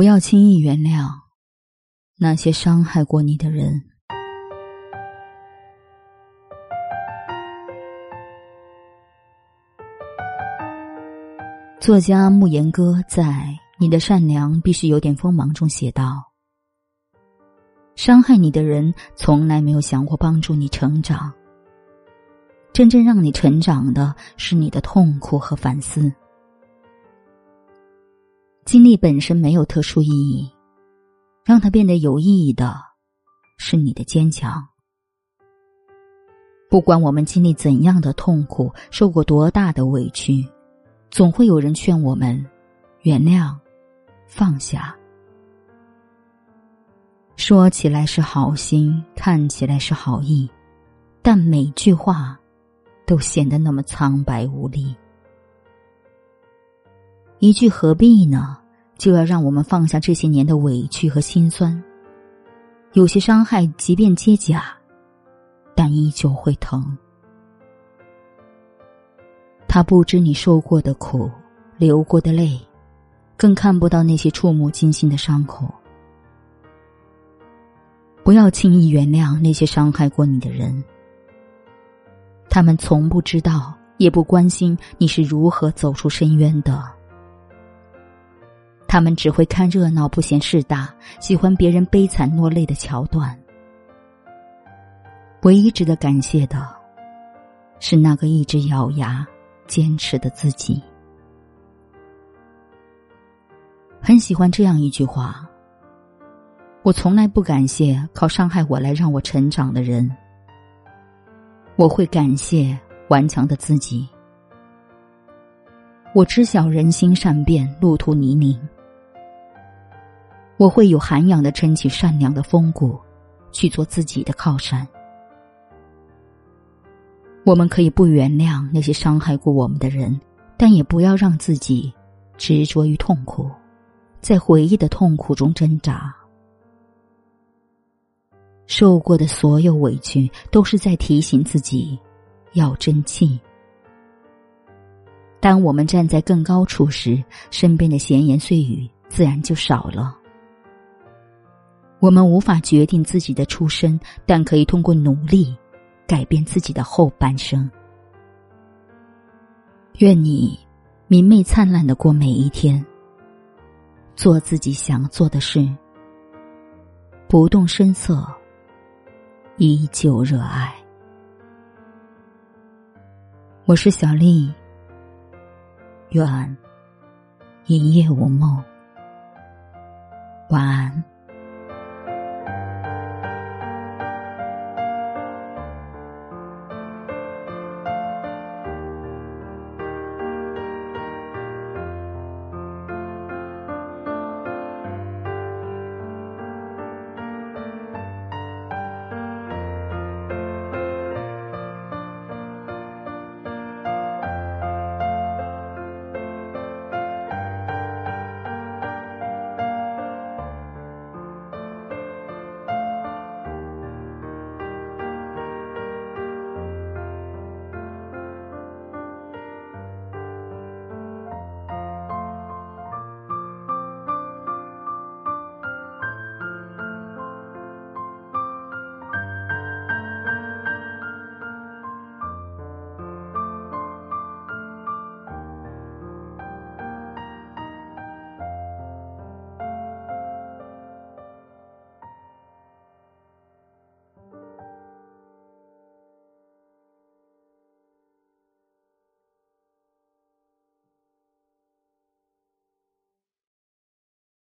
不要轻易原谅那些伤害过你的人。作家慕言歌在《你的善良必须有点锋芒》中写道：“伤害你的人从来没有想过帮助你成长，真正让你成长的是你的痛苦和反思。经历本身没有特殊意义，让它变得有意义的是你的坚强。不管我们经历怎样的痛苦，受过多大的委屈。”总会有人劝我们原谅、放下。说起来是好心，看起来是好意，但每句话都显得那么苍白无力。一句何必呢？就要让我们放下这些年的委屈和心酸。有些伤害，即便结痂，但依旧会疼。他不知你受过的苦，流过的泪，更看不到那些触目惊心的伤口。不要轻易原谅那些伤害过你的人，他们从不知道，也不关心你是如何走出深渊的。他们只会看热闹，不嫌事大，喜欢别人悲惨落泪的桥段。唯一值得感谢的，是那个一直咬牙。坚持的自己，很喜欢这样一句话：“我从来不感谢靠伤害我来让我成长的人，我会感谢顽强的自己。我知晓人心善变，路途泥泞，我会有涵养的撑起善良的风骨，去做自己的靠山。”我们可以不原谅那些伤害过我们的人，但也不要让自己执着于痛苦，在回忆的痛苦中挣扎。受过的所有委屈，都是在提醒自己要争气。当我们站在更高处时，身边的闲言碎语自然就少了。我们无法决定自己的出身，但可以通过努力。改变自己的后半生。愿你明媚灿烂的过每一天，做自己想做的事，不动声色，依旧热爱。我是小丽，愿一夜无梦，晚安。